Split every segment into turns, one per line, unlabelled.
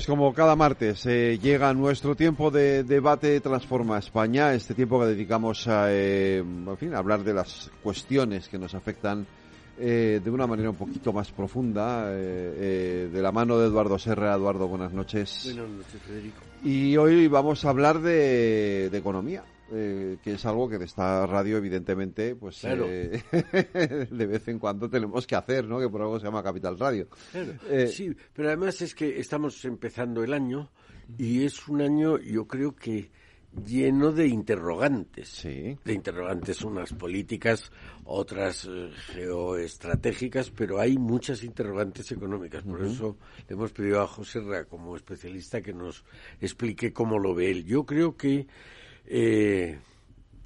Pues como cada martes eh, llega nuestro tiempo de debate Transforma España, este tiempo que dedicamos a, eh, fin, hablar de las cuestiones que nos afectan eh, de una manera un poquito más profunda, de la mano de Eduardo Serra. Eduardo, buenas noches.
Buenas noches, Federico.
Y hoy vamos a hablar de economía. Eh, que es algo que de esta radio evidentemente pues eh, de vez en cuando tenemos que hacer, ¿no? Que por algo se llama Capital Radio.
Eh, sí, pero además es que estamos empezando el año y es un año, yo creo que lleno de interrogantes.
Sí.
De interrogantes, unas políticas, otras geoestratégicas, pero hay muchas interrogantes económicas. Por eso le hemos pedido a José Ra, como especialista, que nos explique cómo lo ve él. Yo creo que eh,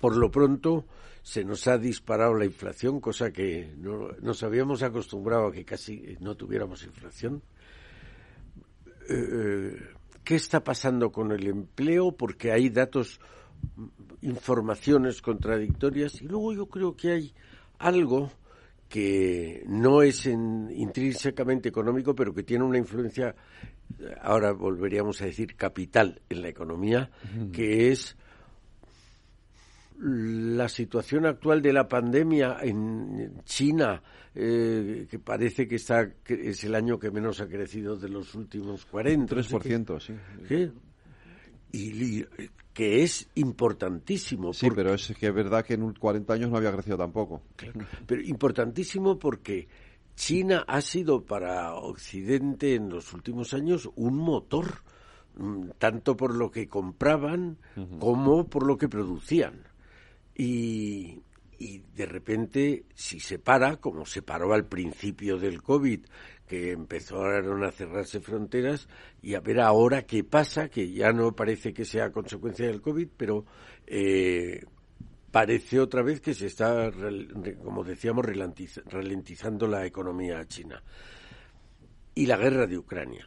por lo pronto se nos ha disparado la inflación, cosa que no, nos habíamos acostumbrado a que casi no tuviéramos inflación. Eh, ¿Qué está pasando con el empleo? Porque hay datos, informaciones contradictorias y luego yo creo que hay algo que no es intrínsecamente económico, pero que tiene una influencia, ahora volveríamos a decir capital en la economía, que es la situación actual de la pandemia en China, eh, que parece que está que es el año que menos ha crecido de los últimos 40.
3%,
sí. Y, que es importantísimo.
Sí, pero es que es verdad que en 40 años no había crecido tampoco.
pero importantísimo porque China ha sido para Occidente en los últimos años un motor, mm, tanto por lo que compraban como por lo que producían. Y, de repente, si se para, como se paró al principio del COVID, que empezaron a cerrarse fronteras, y a ver ahora qué pasa, que ya no parece que sea consecuencia del COVID, pero eh, parece otra vez que se está, como decíamos, ralentizando la economía china. Y la guerra de Ucrania.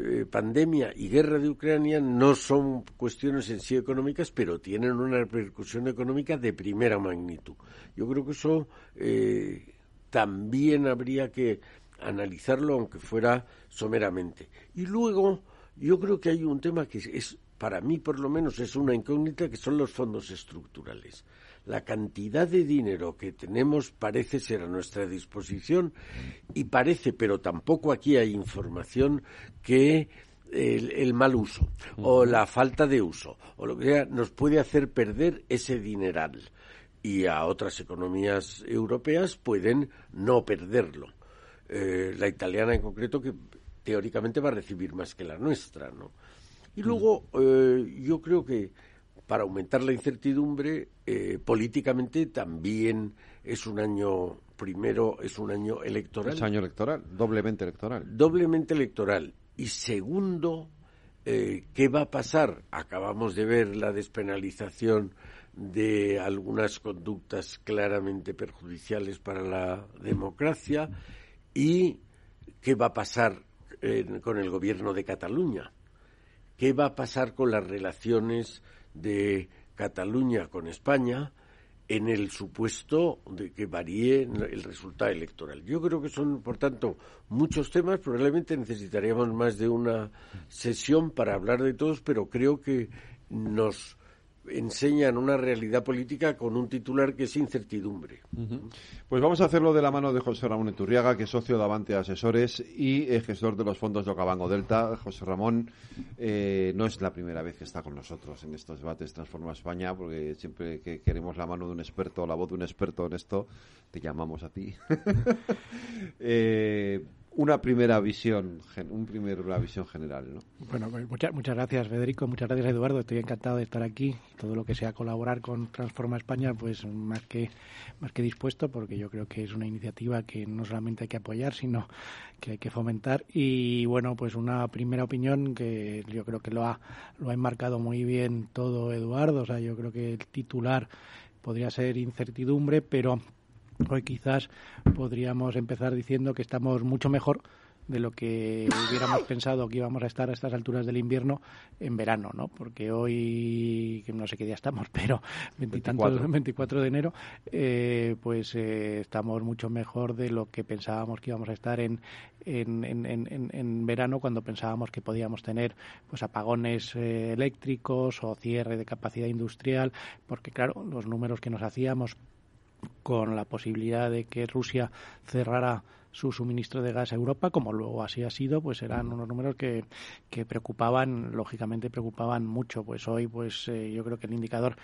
Eh, pandemia y guerra de Ucrania no son cuestiones en sí económicas, pero tienen una repercusión económica de primera magnitud. Yo creo que eso eh, también habría que analizarlo, aunque fuera someramente. Y luego, yo creo que hay un tema que es, para mí por lo menos, es una incógnita, que son los fondos estructurales la cantidad de dinero que tenemos parece ser a nuestra disposición y parece, pero tampoco aquí hay información que el, mal uso o la falta de uso o lo que sea nos puede hacer perder ese dineral y a otras economías europeas pueden no perderlo. Eh, la italiana en concreto que teóricamente va a recibir más que la nuestra, ¿no? Y luego eh, yo creo que para aumentar la incertidumbre, eh, políticamente también es un año, primero es un año electoral.
Es año electoral, doblemente electoral.
Doblemente electoral. Y segundo, eh, ¿qué va a pasar? Acabamos de ver la despenalización de algunas conductas claramente perjudiciales para la democracia y qué va a pasar eh, con el gobierno de Cataluña. ¿Qué va a pasar con las relaciones de Cataluña con España en el supuesto de que varíe el resultado electoral. Yo creo que son, por tanto, muchos temas. Probablemente necesitaríamos más de una sesión para hablar de todos, pero creo que nos enseñan una realidad política con un titular que es incertidumbre.
Pues vamos a hacerlo de la mano de José Ramón Eturriaga, que es socio de Avante Asesores y gestor de los fondos de Ocabango Delta. José Ramón eh, no es la primera vez que está con nosotros en estos debates Transforma España, porque siempre que queremos la mano de un experto, la voz de un experto en esto, te llamamos a ti. eh, una primera visión, un primer, una visión general. ¿no?
Bueno, pues muchas, muchas gracias, Federico. Muchas gracias, Eduardo. Estoy encantado de estar aquí. Todo lo que sea colaborar con Transforma España, pues más que, más que dispuesto, porque yo creo que es una iniciativa que no solamente hay que apoyar, sino que hay que fomentar. Y bueno, pues una primera opinión que yo creo que lo ha, lo ha enmarcado muy bien todo Eduardo. O sea, yo creo que el titular podría ser incertidumbre, pero Hoy quizás podríamos empezar diciendo que estamos mucho mejor de lo que hubiéramos pensado que íbamos a estar a estas alturas del invierno en verano, ¿no? Porque hoy, que no sé qué día estamos, pero 24, 24 de enero, eh, pues eh, estamos mucho mejor de lo que pensábamos que íbamos a estar en, en, en, en verano cuando pensábamos que podíamos tener pues apagones eh, eléctricos o cierre de capacidad industrial, porque claro, los números que nos hacíamos con la posibilidad de que Rusia cerrara su suministro de gas a Europa, como luego así ha sido, pues eran unos números que, que preocupaban, lógicamente preocupaban mucho. Pues hoy, pues eh, yo creo que el indicador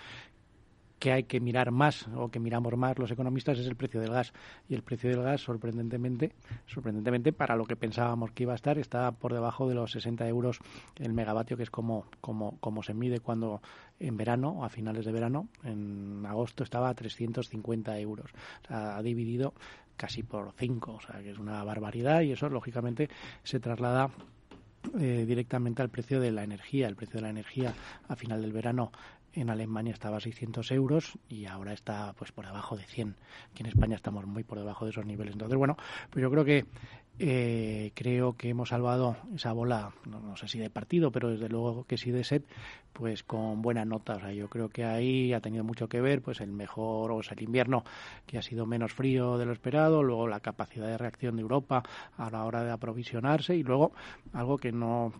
que hay que mirar más o que miramos más los economistas es el precio del gas y el precio del gas sorprendentemente sorprendentemente para lo que pensábamos que iba a estar está por debajo de los 60 euros el megavatio que es como como como se mide cuando en verano a finales de verano en agosto estaba a 350 euros o sea, ha dividido casi por cinco o sea que es una barbaridad y eso lógicamente se traslada eh, directamente al precio de la energía. El precio de la energía a final del verano en Alemania estaba a 600 euros y ahora está pues por debajo de 100. Aquí en España estamos muy por debajo de esos niveles. Entonces, bueno, pues yo creo que eh, creo que hemos salvado esa bola, no, sé si de partido, pero desde luego que sí de set, pues con buena nota. O sea, yo creo que ahí ha tenido mucho que ver, pues el mejor, o sea, el invierno que ha sido menos frío de lo esperado, luego la capacidad de reacción de Europa a la hora de aprovisionarse y luego algo que no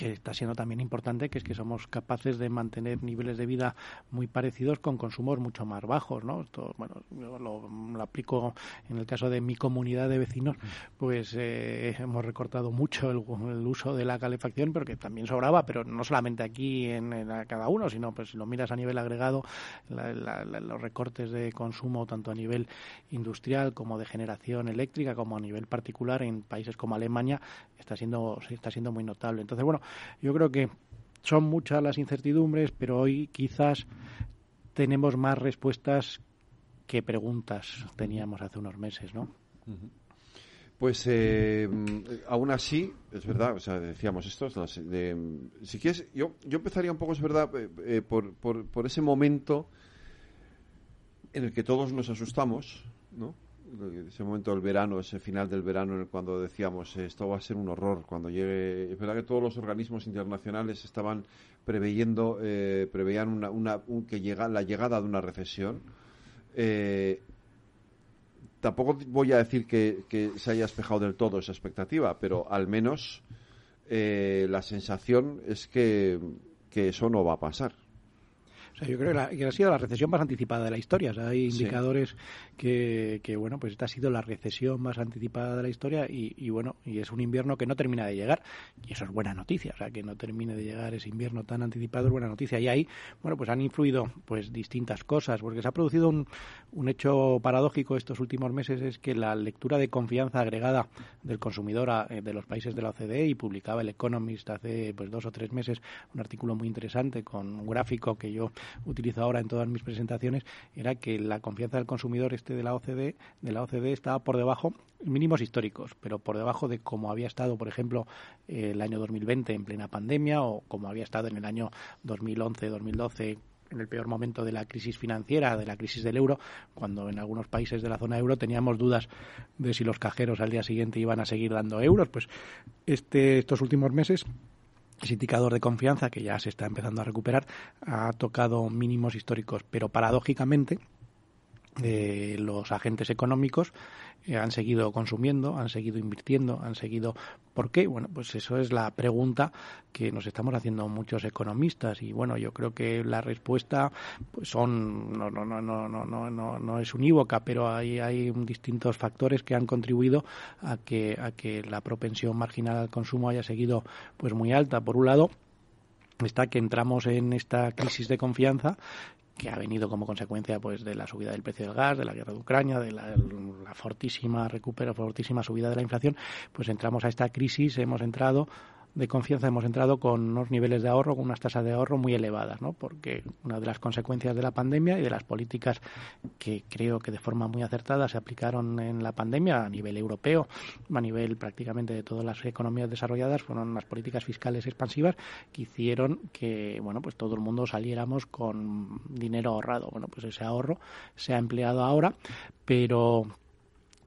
que está siendo también importante, que es que somos capaces de mantener niveles de vida muy parecidos con consumos mucho más bajos, ¿no? Esto, bueno, yo lo, aplico en el caso de mi comunidad de vecinos, pues eh, hemos recortado mucho el, uso de la calefacción, pero que también sobraba, pero no solamente aquí en, cada uno, sino pues si lo miras a nivel agregado, los recortes de consumo tanto a nivel industrial como de generación eléctrica, como a nivel particular en países como Alemania, está siendo, está siendo muy notable. Entonces, bueno, yo creo que son muchas las incertidumbres, pero hoy quizás tenemos más respuestas que preguntas teníamos hace unos meses, ¿no?
Pues eh, aún así, es verdad, o sea, decíamos esto, si quieres, yo, yo empezaría un poco, es verdad, eh, eh, por, por, por ese momento en el que todos nos asustamos, ¿no? Ese momento del verano, ese final del verano en el cuando decíamos esto va a ser un horror cuando llegue. Es verdad que todos los organismos internacionales estaban preveyendo, eh, preveían una, una que llega la llegada de una recesión. Eh, tampoco voy a decir que, que, se haya espejado del todo esa expectativa, pero al menos eh, la sensación es que, que eso no va a pasar
yo creo que, ha sido la recesión más anticipada de la historia. hay indicadores que, que, bueno, pues esta ha sido la recesión más anticipada de la historia y, bueno, y es un invierno que no termina de llegar. Y eso es buena noticia. O sea, que no termine de llegar ese invierno tan anticipado es buena noticia. Y ahí, bueno, pues han influido pues distintas cosas, porque se ha producido un, un hecho paradójico estos últimos meses, es que la lectura de confianza agregada del consumidor eh, de los países de la OCDE y publicaba el Economist hace pues dos o tres meses un artículo muy interesante con un gráfico que yo utilizo ahora en todas mis presentaciones, era que la confianza del consumidor este de la OCDE, de la OCDE estaba por debajo, mínimos históricos, pero por debajo de como había estado, por ejemplo, el año 2020 en plena pandemia o como había estado en el año 2011-2012 en el peor momento de la crisis financiera, de la crisis del euro, cuando en algunos países de la zona euro teníamos dudas de si los cajeros al día siguiente iban a seguir dando euros, pues este, estos últimos meses ese indicador de confianza que ya se está empezando a recuperar ha tocado mínimos históricos, pero paradójicamente eh, los agentes económicos eh, han seguido consumiendo, han seguido invirtiendo, han seguido. ¿Por qué? Bueno, pues eso es la pregunta que nos estamos haciendo muchos economistas y bueno, yo creo que la respuesta pues son no no no no no no no, es unívoca, pero hay hay distintos factores que han contribuido a que a que la propensión marginal al consumo haya seguido pues muy alta. Por un lado, está que entramos en esta crisis de confianza que ha venido como consecuencia pues de la subida del precio del gas, de la guerra de Ucrania, de la, fortísima recupero, fortísima subida de la inflación, pues entramos a esta crisis, hemos entrado de confianza hemos entrado con unos niveles de ahorro, con unas tasas de ahorro muy elevadas, ¿no? Porque una de las consecuencias de la pandemia y de las políticas que creo que de forma muy acertada se aplicaron en la pandemia a nivel europeo, a nivel prácticamente de todas las economías desarrolladas, fueron las políticas fiscales expansivas que hicieron que, bueno, pues todo el mundo saliéramos con dinero ahorrado. Bueno, pues ese ahorro se ha empleado ahora, pero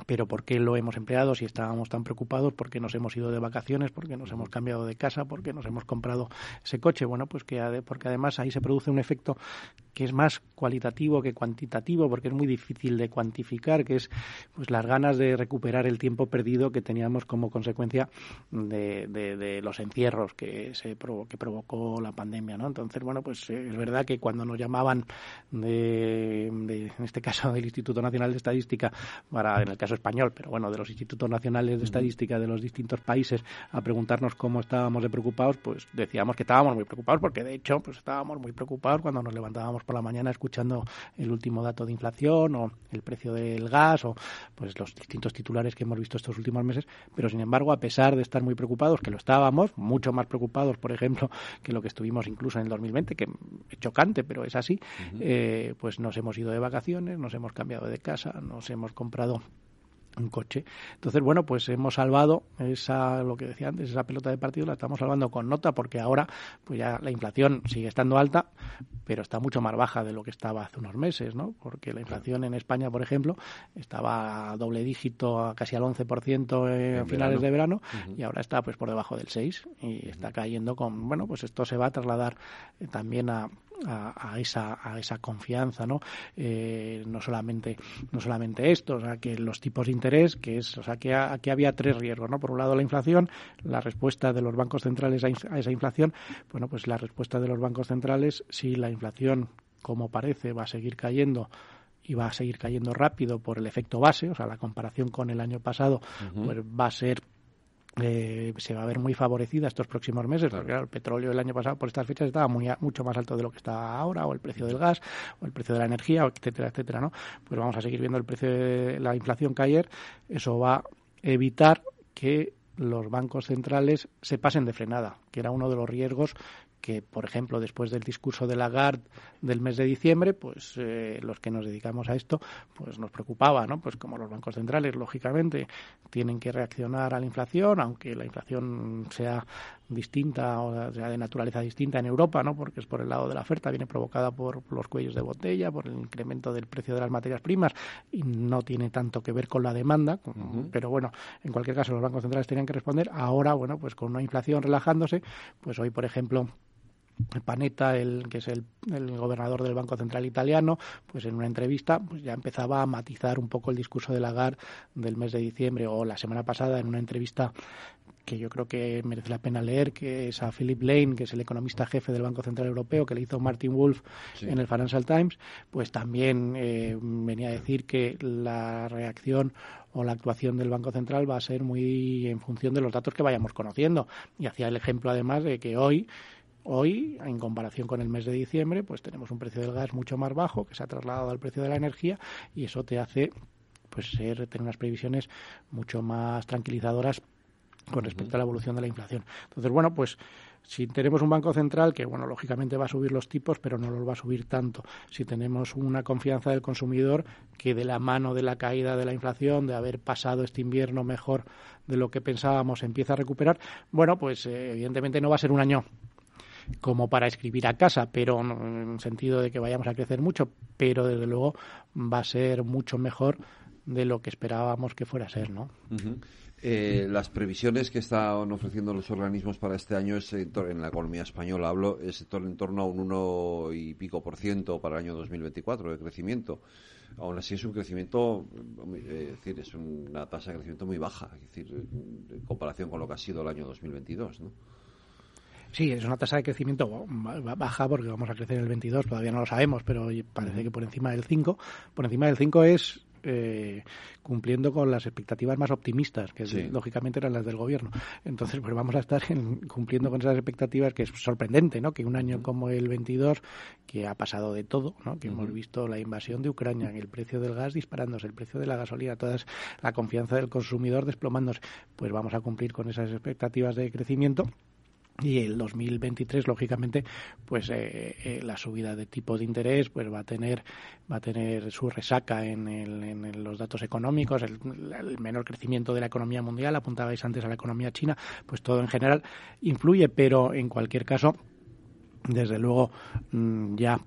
pero ¿por qué lo hemos empleado si estábamos tan preocupados? ¿Por qué nos hemos ido de vacaciones? ¿Por qué nos hemos cambiado de casa? ¿Por qué nos hemos comprado ese coche? Bueno, pues que porque además ahí se produce un efecto que es más cualitativo que cuantitativo, porque es muy difícil de cuantificar, que es pues las ganas de recuperar el tiempo perdido que teníamos como consecuencia de, de, los encierros que se que provocó la pandemia, ¿no? Entonces, bueno, pues eh, es verdad que cuando nos llamaban de, en este caso del Instituto Nacional de Estadística para en el caso español, pero bueno, de los institutos nacionales de estadística de los distintos países a preguntarnos cómo estábamos de preocupados, pues decíamos que estábamos muy preocupados porque de hecho pues estábamos muy preocupados cuando nos levantábamos por la mañana escuchando el último dato de inflación o el precio del gas o pues los distintos titulares que hemos visto estos últimos meses, pero sin embargo, a pesar de estar muy preocupados, que lo estábamos, mucho más preocupados, por ejemplo, que lo que estuvimos incluso en el 2020, que es chocante, pero es así, eh, pues nos hemos ido de vacaciones, nos hemos cambiado de casa, nos hemos comprado un coche. Entonces, bueno, pues hemos salvado esa, lo que decía antes, esa pelota de partido la estamos salvando con nota porque ahora, pues ya la inflación sigue estando alta, pero está mucho más baja de lo que estaba hace unos meses, ¿no? Porque la inflación en España, por ejemplo, estaba a doble dígito, casi al 11% en, en finales de verano, y ahora está pues por debajo del 6 y está cayendo con, bueno, pues esto se va a trasladar eh, también a, a, esa, a esa confianza, ¿no? Eh, no solamente no solamente esto, o sea, que los tipos de interés, que es, o sea, que aquí había tres riesgos, ¿no? Por un lado la inflación, la respuesta de los bancos centrales a, esa inflación, bueno, pues la respuesta de los bancos centrales, si la inflación, como parece, va a seguir cayendo y va a seguir cayendo rápido por el efecto base, o sea, la comparación con el año pasado, pues va a ser eh, se va a ver muy favorecida estos próximos meses, porque el petróleo el año pasado por estas fechas estaba muy, mucho más alto de lo que está ahora, o el precio del gas, o el precio de la energía, etcétera, etcétera, ¿no? Pues vamos a seguir viendo el precio de la inflación caer, eso va a evitar que los bancos centrales se pasen de frenada, que era uno de los riesgos que, por ejemplo, después del discurso de Lagarde del mes de diciembre, pues eh, los que nos dedicamos a esto, pues nos preocupaba, ¿no? Pues como los bancos centrales, lógicamente, tienen que reaccionar a la inflación, aunque la inflación sea distinta o sea de naturaleza distinta en Europa, ¿no? Porque es por el lado de la oferta, viene provocada por los cuellos de botella, por el incremento del precio de las materias primas y no tiene tanto que ver con la demanda, pero bueno, en cualquier caso los bancos centrales tenían que responder. Ahora, bueno, pues con una inflación relajándose, pues hoy, por ejemplo, Panetta, el, que es el, gobernador del Banco Central Italiano, pues en una entrevista pues ya empezaba a matizar un poco el discurso de Lagarde del mes de diciembre o la semana pasada en una entrevista que yo creo que merece la pena leer, que es a Philip Lane, que es el economista jefe del Banco Central Europeo, que le hizo Martin Wolf en el Financial Times, pues también eh, venía a decir que la reacción o la actuación del Banco Central va a ser muy en función de los datos que vayamos conociendo. Y hacía el ejemplo además de que hoy Hoy, en comparación con el mes de diciembre, pues tenemos un precio del gas mucho más bajo que se ha trasladado al precio de la energía y eso te hace pues ser, tener unas previsiones mucho más tranquilizadoras con respecto a la evolución de la inflación. Entonces, bueno, pues si tenemos un banco central que, bueno, lógicamente va a subir los tipos, pero no los va a subir tanto. Si tenemos una confianza del consumidor que de la mano de la caída de la inflación, de haber pasado este invierno mejor de lo que pensábamos, empieza a recuperar, bueno, pues eh, evidentemente no va a ser un año como para escribir a casa, pero en el sentido de que vayamos a crecer mucho, pero desde luego va a ser mucho mejor de lo que esperábamos que fuera a ser, ¿no?
Eh, las previsiones que están ofreciendo los organismos para este año es en la economía española hablo es en torno a un uno y pico por ciento para el año 2024 de crecimiento. Aún así es un crecimiento, eh, es decir, es una tasa de crecimiento muy baja, es decir, en comparación con lo que ha sido el año 2022, ¿no?
Sí, es una tasa de crecimiento baja porque vamos a crecer el 22, todavía no lo sabemos, pero parece que por encima del 5. Por encima del 5 es eh, cumpliendo con las expectativas más optimistas, que lógicamente eran las del gobierno. Entonces, pues vamos a estar cumpliendo con esas expectativas, que es sorprendente, ¿no? Que un año como el 22, que ha pasado de todo, ¿no? Que hemos visto la invasión de Ucrania, el precio del gas disparándose, el precio de la gasolina, toda la confianza del consumidor desplomándose, pues vamos a cumplir con esas expectativas de crecimiento y el 2023 lógicamente pues eh, eh, la subida de tipo de interés pues va a tener va a tener su resaca en, en los datos económicos el, menor crecimiento de la economía mundial apuntabais antes a la economía china pues todo en general influye pero en cualquier caso desde luego mm, ya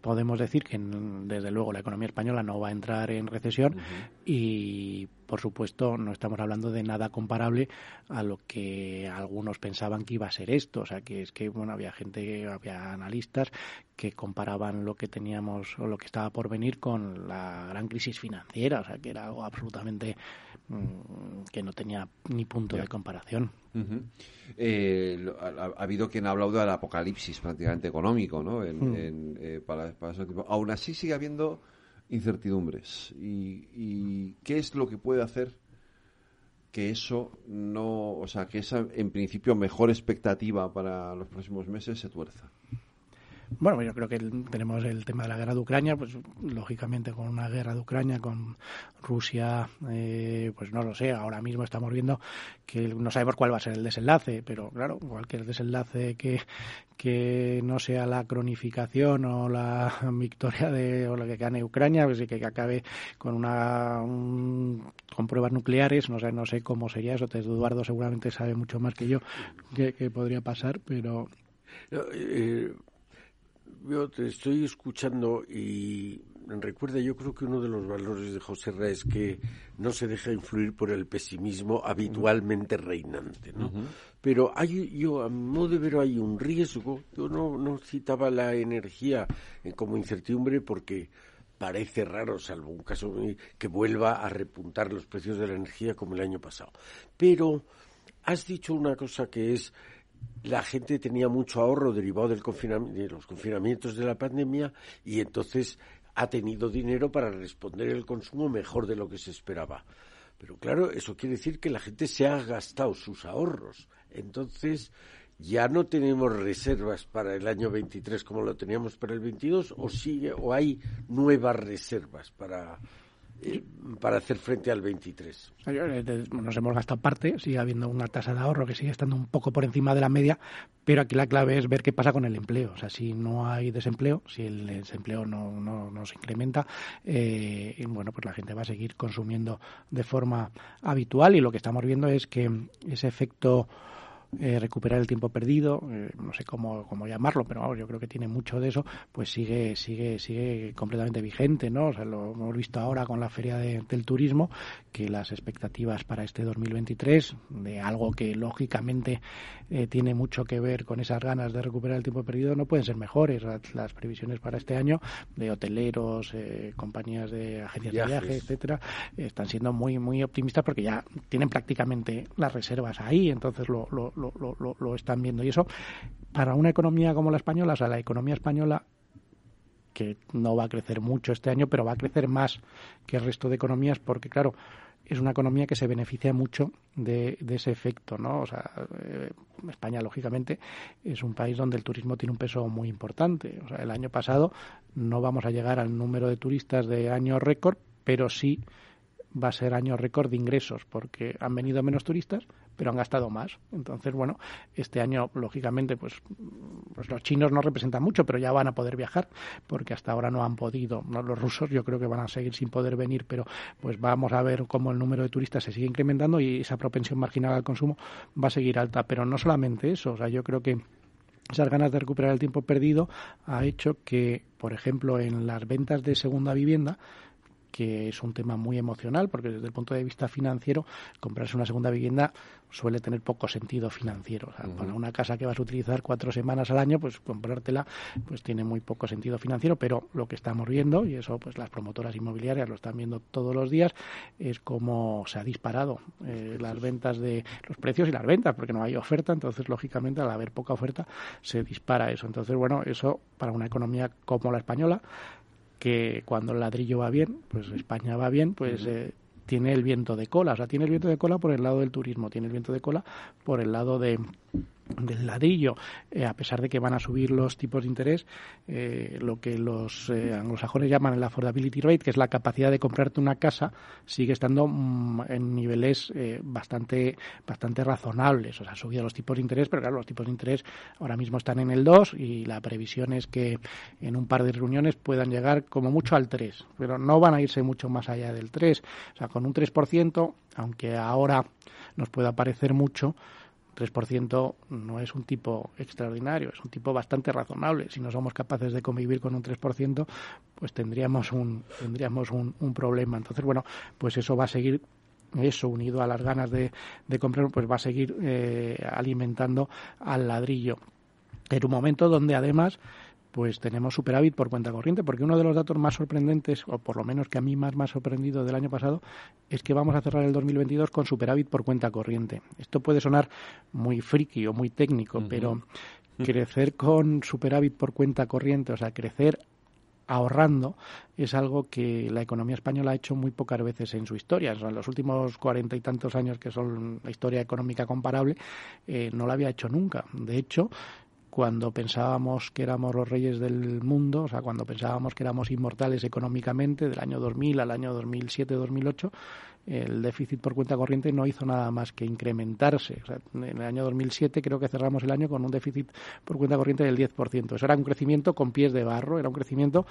podemos decir que desde luego la economía española no va a entrar en recesión y por supuesto no estamos hablando de nada comparable a lo que algunos pensaban que iba a ser esto, o sea que es que bueno había gente, había analistas que comparaban lo que teníamos o lo que estaba por venir con la gran crisis financiera, o sea que era algo absolutamente que no tenía ni punto de comparación.
Eh, ha, habido quien ha hablado del apocalipsis prácticamente económico, ¿no? En, mm. eh, para, Aún así sigue habiendo incertidumbres. Y, qué es lo que puede hacer que eso no, o sea, que esa en principio mejor expectativa para los próximos meses se tuerza?
Bueno, yo creo que tenemos el tema de la guerra de Ucrania, pues lógicamente con una guerra de Ucrania, con Rusia, eh, pues no lo sé, ahora mismo estamos viendo que no sabemos cuál va a ser el desenlace, pero claro, cualquier desenlace que, que no sea la cronificación o la victoria de o lo que gane Ucrania, pues que, que acabe con una con pruebas nucleares, no sé, no sé cómo sería eso, Eduardo seguramente sabe mucho más que yo que, podría pasar, pero
eh, yo te estoy escuchando y recuerda, yo creo que uno de los valores de José Ra es que no se deja influir por el pesimismo habitualmente reinante, ¿no? Pero hay, yo, a modo de ver, hay un riesgo. Yo no, no citaba la energía como incertidumbre porque parece raro, salvo un caso que vuelva a repuntar los precios de la energía como el año pasado. Pero has dicho una cosa que es la gente tenía mucho ahorro derivado de los confinamientos de la pandemia y entonces ha tenido dinero para responder el consumo mejor de lo que se esperaba. Pero claro, eso quiere decir que la gente se ha gastado sus ahorros. Entonces, ya no tenemos reservas para el año 23 como lo teníamos para el 22 o sigue o hay nuevas reservas para para hacer frente al 23.
Eh, nos hemos gastado parte, sigue habiendo una tasa de ahorro que sigue estando un poco por encima de la media, pero aquí la clave es ver qué pasa con el empleo. O sea, si no hay desempleo, si el desempleo no, no, se incrementa, eh, bueno, pues la gente va a seguir consumiendo de forma habitual y lo que estamos viendo es que ese efecto eh, recuperar el tiempo perdido, eh, no sé cómo, cómo llamarlo, pero vamos, yo creo que tiene mucho de eso, pues sigue, sigue, sigue completamente vigente, ¿no? O sea, lo hemos visto ahora con la Feria del Turismo, que las expectativas para este 2023, de algo que lógicamente eh, tiene mucho que ver con esas ganas de recuperar el tiempo perdido, no pueden ser mejores. Las, previsiones para este año de hoteleros, compañías de agencias de viajes, etcétera, están siendo muy, muy optimistas porque ya tienen prácticamente las reservas ahí, entonces lo, lo lo, lo, están viendo. Y eso, para una economía como la española, o sea, la economía española que no va a crecer mucho este año, pero va a crecer más que el resto de economías porque, claro, es una economía que se beneficia mucho de, ese efecto, ¿no? O sea, eh, España, lógicamente, es un país donde el turismo tiene un peso muy importante. O sea, el año pasado no vamos a llegar al número de turistas de año récord, pero sí va a ser año récord de ingresos porque han venido menos turistas, pero han gastado más. Entonces, bueno, este año, lógicamente, pues, pues los chinos no representan mucho, pero ya van a poder viajar porque hasta ahora no han podido. Los rusos yo creo que van a seguir sin poder venir, pero pues vamos a ver cómo el número de turistas se sigue incrementando y esa propensión marginal al consumo va a seguir alta. Pero no solamente eso, o sea, yo creo que esas ganas de recuperar el tiempo perdido ha hecho que, por ejemplo, en las ventas de segunda vivienda, que es un tema muy emocional, porque desde el punto de vista financiero, comprarse una segunda vivienda suele tener poco sentido financiero. Para una casa que vas a utilizar cuatro semanas al año, pues comprártela pues tiene muy poco sentido financiero, pero lo que estamos viendo, y eso pues las promotoras inmobiliarias lo están viendo todos los días, es cómo se ha disparado eh, las ventas de los precios y las ventas, porque no hay oferta, entonces lógicamente al haber poca oferta se dispara eso. Entonces, bueno, eso para una economía como la española, que cuando el ladrillo va bien, pues España va bien, pues eh, tiene el viento de cola. O sea, tiene el viento de cola por el lado del turismo, tiene el viento de cola por el lado de, del ladrillo, eh, a pesar de que van a subir los tipos de interés, eh, lo que los eh, anglosajones llaman el affordability rate, que es la capacidad de comprarte una casa, sigue estando mm, en niveles bastante bastante razonables. O sea, han subido los tipos de interés, pero claro, los tipos de interés ahora mismo están en el 2 y la previsión es que en un par de reuniones puedan llegar como mucho al 3, pero no van a irse mucho más allá del 3. O sea, con un 3%, aunque ahora nos pueda parecer mucho, 3% no es un tipo extraordinario, es un tipo bastante razonable. Si no somos capaces de convivir con un 3%, pues tendríamos un, tendríamos un, problema. Entonces, bueno, pues eso va a seguir eso unido a las ganas de, de comprar, pues va a seguir eh, alimentando al ladrillo. En un momento donde además pues tenemos superávit por cuenta corriente, porque uno de los datos más sorprendentes, o por lo menos que a mí más me ha sorprendido del año pasado, es que vamos a cerrar el 2022 con superávit por cuenta corriente. Esto puede sonar muy friki o muy técnico, pero crecer con superávit por cuenta corriente, o sea, crecer ahorrando es algo que la economía española ha hecho muy pocas veces en su historia. en los últimos cuarenta y tantos años que son la historia económica comparable, eh, no la había hecho nunca. De hecho, cuando pensábamos que éramos los reyes del mundo, o sea, cuando pensábamos que éramos inmortales económicamente, del año 2000 al año 2007-2008, el déficit por cuenta corriente no hizo nada más que incrementarse. en el año 2007 creo que cerramos el año con un déficit por cuenta corriente del 10%. Eso era un crecimiento con pies de barro, era un crecimiento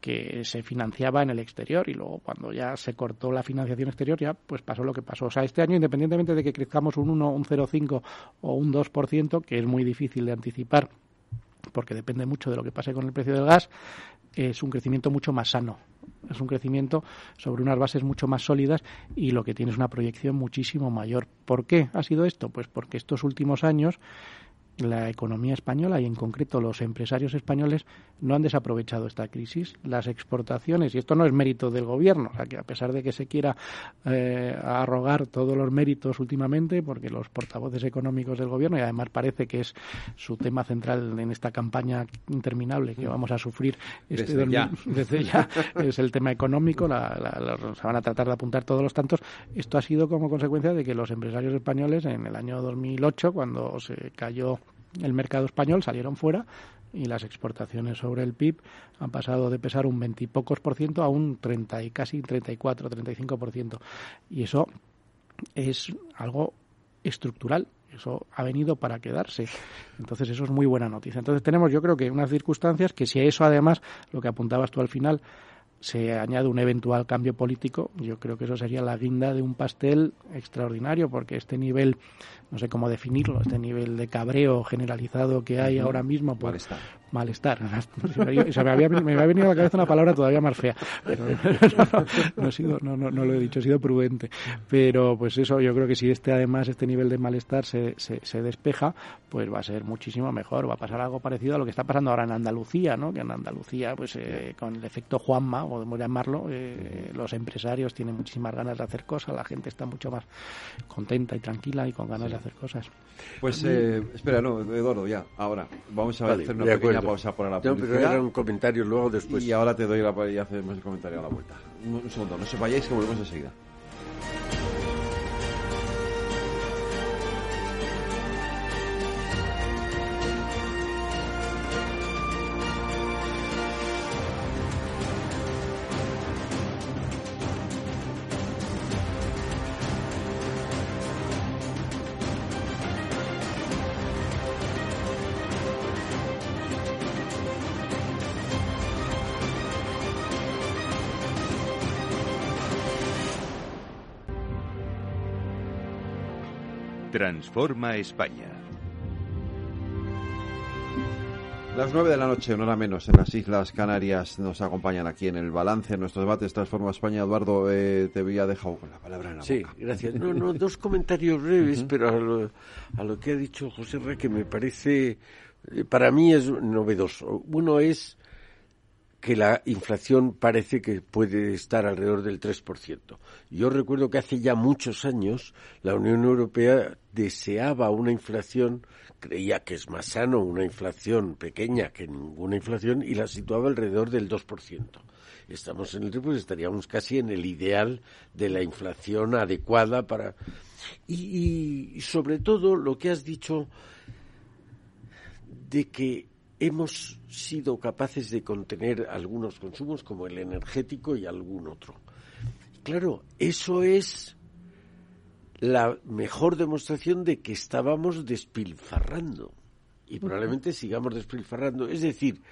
que se financiaba en el exterior y luego cuando ya se cortó la financiación exterior ya pues pasó lo que pasó. O sea, este año independientemente de que crezcamos un 1, un 0,5 o un 2%, que es muy difícil de anticipar porque depende mucho de lo que pase con el precio del gas, es un crecimiento mucho más sano. Es un crecimiento sobre unas bases mucho más sólidas y lo que tiene es una proyección muchísimo mayor. ¿Por qué ha sido esto? Pues porque estos últimos años la economía española y en concreto los empresarios españoles no han desaprovechado esta crisis. Las exportaciones, y esto no es mérito del gobierno, o sea que a pesar de que se quiera eh, arrogar todos los méritos últimamente, porque los portavoces económicos del gobierno, y además parece que es su tema central en esta campaña interminable que vamos a sufrir este
desde, ya.
desde ya, es el tema económico, la, se van a tratar de apuntar todos los tantos. Esto ha sido como consecuencia de que los empresarios españoles en el año 2008, cuando se cayó el mercado español salieron fuera y las exportaciones sobre el PIB han pasado de pesar un veintipocos por ciento a un 30 y casi 34, 35 por ciento. Y eso es algo estructural. Eso ha venido para quedarse. Entonces, eso es muy buena noticia. Entonces, tenemos, yo creo que unas circunstancias que, si a eso además, lo que apuntabas tú al final, se añade un eventual cambio político, yo creo que eso sería la guinda de un pastel extraordinario, porque este nivel, no sé cómo definirlo, este nivel de cabreo generalizado que hay ahora mismo,
por, malestar.
Se me, había, me ha venido a la cabeza una palabra todavía más fea. Pero no, sido, no, no, no, lo he dicho, he sido prudente. Pero pues eso, yo creo que si este además, este nivel de malestar se, se, se, despeja, pues va a ser muchísimo mejor. Va a pasar algo parecido a lo que está pasando ahora en Andalucía, ¿no? Que en Andalucía, pues eh, con el efecto Juanma, podemos llamarlo, eh, los empresarios tienen muchísimas ganas de hacer cosas, la gente está mucho más contenta y tranquila y con ganas de hacer cosas.
Pues eh, espera, no, Eduardo, ya, ahora vamos a hacer una pequeña pausa para la publicidad.
No, pero era un comentario luego después.
Y ahora te doy la y hacemos el comentario a la vuelta. Un segundo, no se vayáis que volvemos enseguida.
Transforma España.
Las nueve de la noche, una hora menos, en las Islas Canarias nos acompañan aquí en el balance, en nuestros debates Transforma España. Eduardo, eh, te había dejado con la palabra en la
sí, gracias. No, no, dos comentarios breves, pero a lo, a lo, que ha dicho José Rey, que me parece, eh, para mí es novedoso. Uno es que la inflación parece que puede estar alrededor del 3%. Yo recuerdo que hace ya muchos años la Unión Europea deseaba una inflación, creía que es más sano una inflación pequeña que ninguna inflación y la situaba alrededor del 2%. Estamos en el pues estaríamos casi en el ideal de la inflación adecuada para y, y sobre todo lo que has dicho de que hemos sido capaces de contener algunos consumos como el energético y algún otro. Claro, eso es la mejor demostración de que estábamos despilfarrando y probablemente sigamos despilfarrando. Es decir,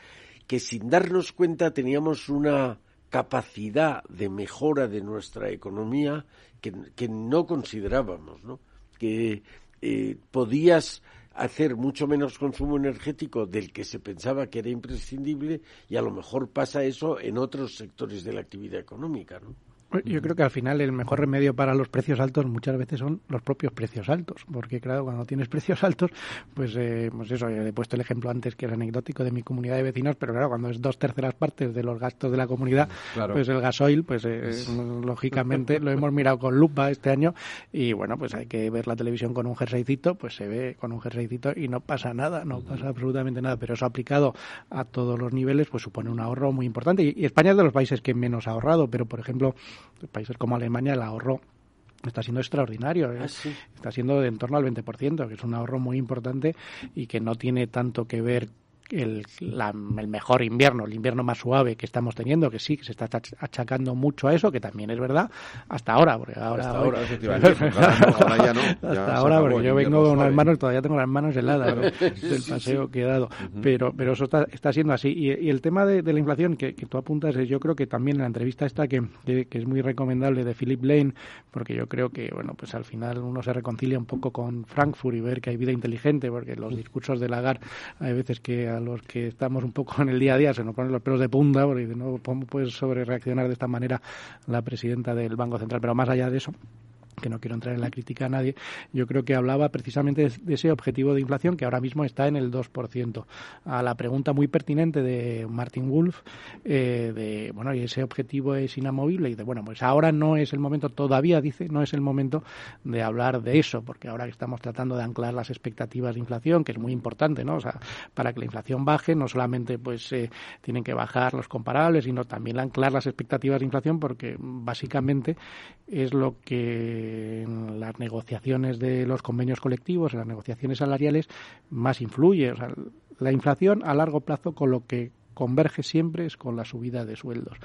que sin darnos cuenta teníamos una capacidad de mejora de nuestra economía que, que no considerábamos, ¿no? Que, eh, podías hacer mucho menos consumo energético del que se pensaba que era imprescindible y a lo mejor pasa eso en otros sectores de la actividad económica, ¿no?
Yo creo que al final el mejor remedio para los precios altos muchas veces son los propios precios altos, porque claro, cuando tienes precios altos, pues, eh, pues eso, he puesto el ejemplo antes que es anecdótico de mi comunidad de vecinos, pero claro, cuando es dos terceras partes de los gastos de la comunidad, pues el gasoil, pues eh, lógicamente lo hemos mirado con lupa este año y bueno, pues hay que ver la televisión con un jerseycito, pues se ve con un jerseycito y no pasa nada, no pasa absolutamente nada, pero eso aplicado a todos los niveles, pues supone un ahorro muy importante y, y España es de los países que menos ha ahorrado, pero por ejemplo, países como Alemania el ahorro está siendo extraordinario. ¿eh?
Ah,
está siendo de en torno al 20%, que es un ahorro muy importante y que no tiene tanto que ver el, el, mejor invierno, el invierno más suave que estamos teniendo, que sí, que se está achacando mucho a eso, que también es verdad, hasta ahora, porque ahora...
Hasta ahora, ahora ya no.
hasta ahora, porque yo vengo con las manos, todavía tengo las manos heladas del paseo que he dado, pero, pero eso está, está siendo así. Y, el tema de, la inflación que, que, tú apuntas, es, yo creo que también en la entrevista esta, que, que, es muy recomendable de Philip Lane, porque yo creo que, bueno, pues al final uno se reconcilia un poco con Frankfurt y ver que hay vida inteligente, porque los discursos de Lagarde hay veces que los que estamos un poco en el día a día se nos ponen los pelos de punta, porque no ¿cómo puede sobre reaccionar de esta manera la presidenta del Banco Central? Pero más allá de eso, que no quiero entrar en la crítica a nadie, yo creo que hablaba precisamente de ese objetivo de inflación que ahora mismo está en el 2%. A la pregunta muy pertinente de Martin Wolf, eh, de, bueno, y ese objetivo es inamovible, y de, bueno, pues ahora no es el momento, todavía dice, no es el momento de hablar de eso, porque ahora que estamos tratando de anclar las expectativas de inflación, que es muy importante, ¿no? O sea, para que la inflación baje, no solamente pues eh, tienen que bajar los comparables, sino también anclar las expectativas de inflación, porque básicamente es lo que en las negociaciones de los convenios colectivos, en las negociaciones salariales, más influye. La inflación a largo plazo con lo que converge siempre es con la subida de sueldos.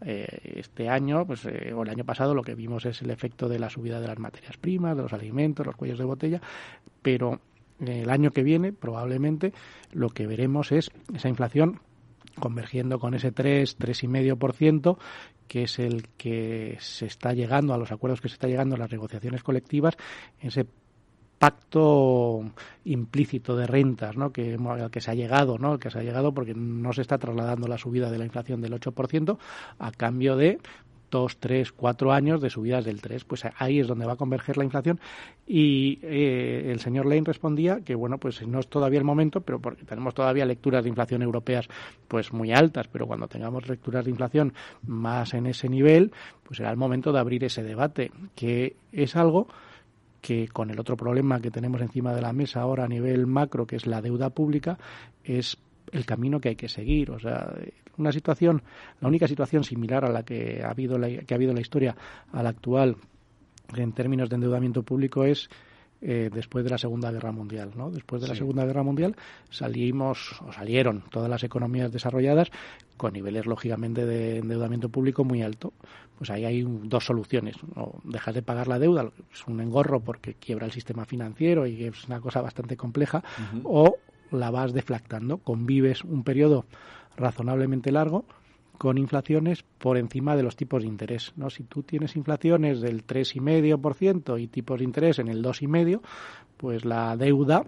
Eh, este año, pues, eh, o el año pasado, lo que vimos es el efecto de la subida de las materias primas, de los alimentos, los cuellos de botella, pero el año que viene, probablemente, lo que veremos es esa inflación convergiendo con ese 3, 3,5%, que es el que se está llegando a los acuerdos que se está llegando a las negociaciones colectivas, ese pacto implícito de rentas ¿no? que, al que se ha llegado, ¿no? que se ha llegado porque no se está trasladando la subida de la inflación del 8% a cambio de dos, tres, cuatro años de subidas del 3. Pues ahí es donde va a converger la inflación. Y eh, el señor Lane respondía que, bueno, pues no es todavía el momento, pero porque tenemos todavía lecturas de inflación europeas pues muy altas, pero cuando tengamos lecturas de inflación más en ese nivel, pues será el momento de abrir ese debate, que es algo que con el otro problema que tenemos encima de la mesa ahora a nivel macro, que es la deuda pública, es el camino que hay que seguir. O sea, una situación, la única situación similar a la que ha habido la, que ha habido la historia a la actual en términos de endeudamiento público es eh, después de la Segunda Guerra Mundial. ¿no? Después de la Segunda Guerra Mundial salimos o salieron todas las economías desarrolladas con niveles lógicamente de endeudamiento público muy alto. Pues ahí hay dos soluciones. O dejas de pagar la deuda, es un engorro porque quiebra el sistema financiero y es una cosa bastante compleja, o la vas deflactando, convives un periodo razonablemente largo con inflaciones por encima de los tipos de interés. ¿no? Si tú tienes inflaciones del 3,5% y tipos de interés en el 2,5%, pues la deuda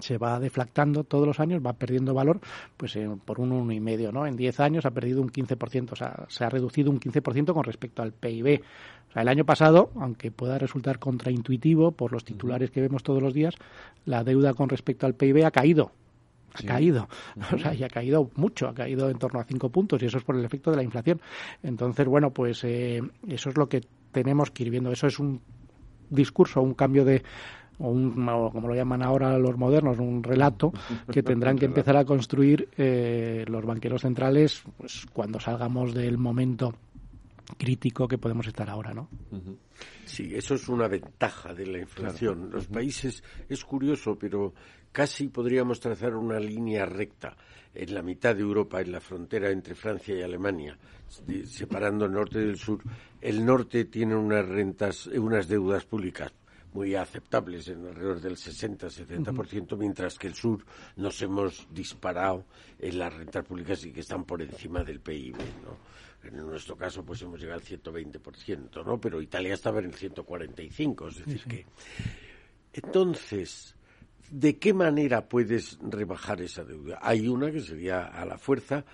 se va deflactando todos los años, va perdiendo valor pues eh, por un 1,5, ¿no? En 10 años ha perdido un 15%, o sea, se ha reducido un 15% con respecto al PIB. O sea, el año pasado, aunque pueda resultar contraintuitivo por los titulares que vemos todos los días, la deuda con respecto al PIB ha caído ha caído, o sea, y ha caído mucho, ha caído en torno a cinco puntos y eso es por el efecto de la inflación. Entonces, bueno, pues eh, eso es lo que tenemos que ir viendo. Eso es un discurso, un cambio de o, un, como lo llaman ahora los modernos, un relato que tendrán que empezar a construir eh, los banqueros centrales pues, cuando salgamos del momento crítico que podemos estar ahora, ¿no?
Sí, eso es una ventaja de la inflación. Los países, es curioso, pero casi podríamos trazar una línea recta en la mitad de Europa, en la frontera entre Francia y Alemania, separando el norte del sur. El norte tiene unas rentas, unas deudas públicas muy aceptables, en alrededor del 60-70%, mientras que el sur nos hemos disparado en las rentas públicas y que están por encima del PIB, ¿no? En nuestro caso, pues hemos llegado al 120%, ¿no? Pero Italia estaba en el 145, es decir, que Entonces, ¿de qué manera puedes rebajar esa deuda? Hay una que sería a la fuerza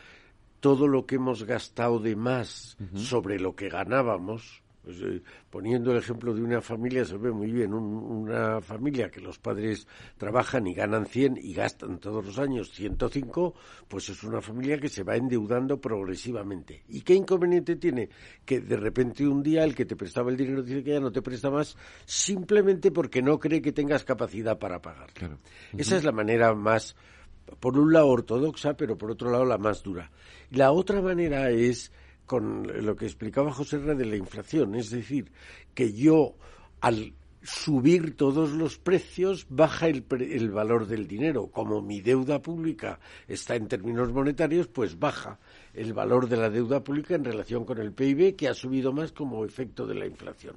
todo lo que hemos gastado de más sobre lo que ganábamos, pues, eh, poniendo el ejemplo de una familia, se ve muy bien, una familia que los padres trabajan y ganan 100 y gastan todos los años 105, pues es una familia que se va endeudando progresivamente. ¿Y qué inconveniente tiene? Que de repente un día el que te prestaba el dinero dice que ya no te presta más simplemente porque no cree que tengas capacidad para pagar. Esa es la manera más por un lado ortodoxa, pero por otro lado la más dura. La otra manera es con lo que explicaba José R. de la inflación, es decir, que yo al subir todos los precios baja el, el, valor del dinero. Como mi deuda pública está en términos monetarios, pues baja el valor de la deuda pública en relación con el PIB, que ha subido más como efecto de la inflación.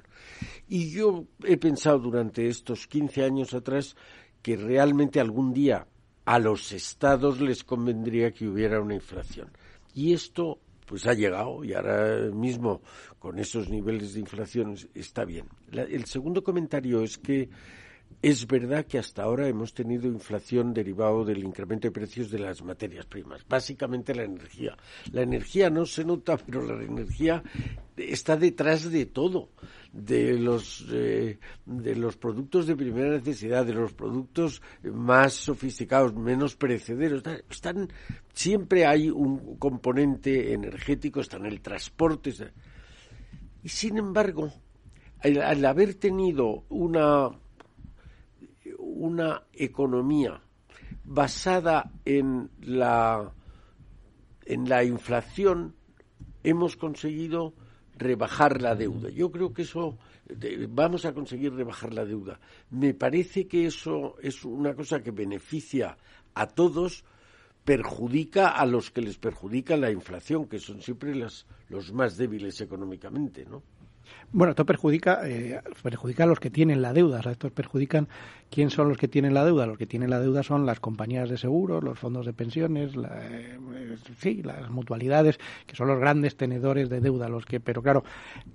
Y yo he pensado durante estos 15 años atrás que realmente algún día a los estados les convendría que hubiera una inflación. Y esto pues ha llegado y ahora mismo con esos niveles de inflación está bien. el segundo comentario es que es verdad que hasta ahora hemos tenido inflación derivado del incremento de precios de las materias primas, básicamente la energía. La energía no se nota, pero la energía está detrás de todo de los eh, de los productos de primera necesidad, de los productos más sofisticados, menos perecederos, están siempre hay un componente energético, está en el transporte, y sin embargo, al, haber tenido una una economía basada en la en la inflación hemos conseguido rebajar la deuda. Yo creo que eso vamos a conseguir rebajar la deuda. Me parece que eso es una cosa que beneficia a todos, perjudica a los que les perjudica la inflación, que son siempre los más débiles económicamente, ¿no?
Bueno, esto perjudica, eh, perjudica a los que tienen la deuda. O sea, estos perjudican quién son los que tienen la deuda. Los que tienen la deuda son las compañías de seguros, los fondos de pensiones, eh, sí, las mutualidades, que son los grandes tenedores de deuda. Los que, pero claro,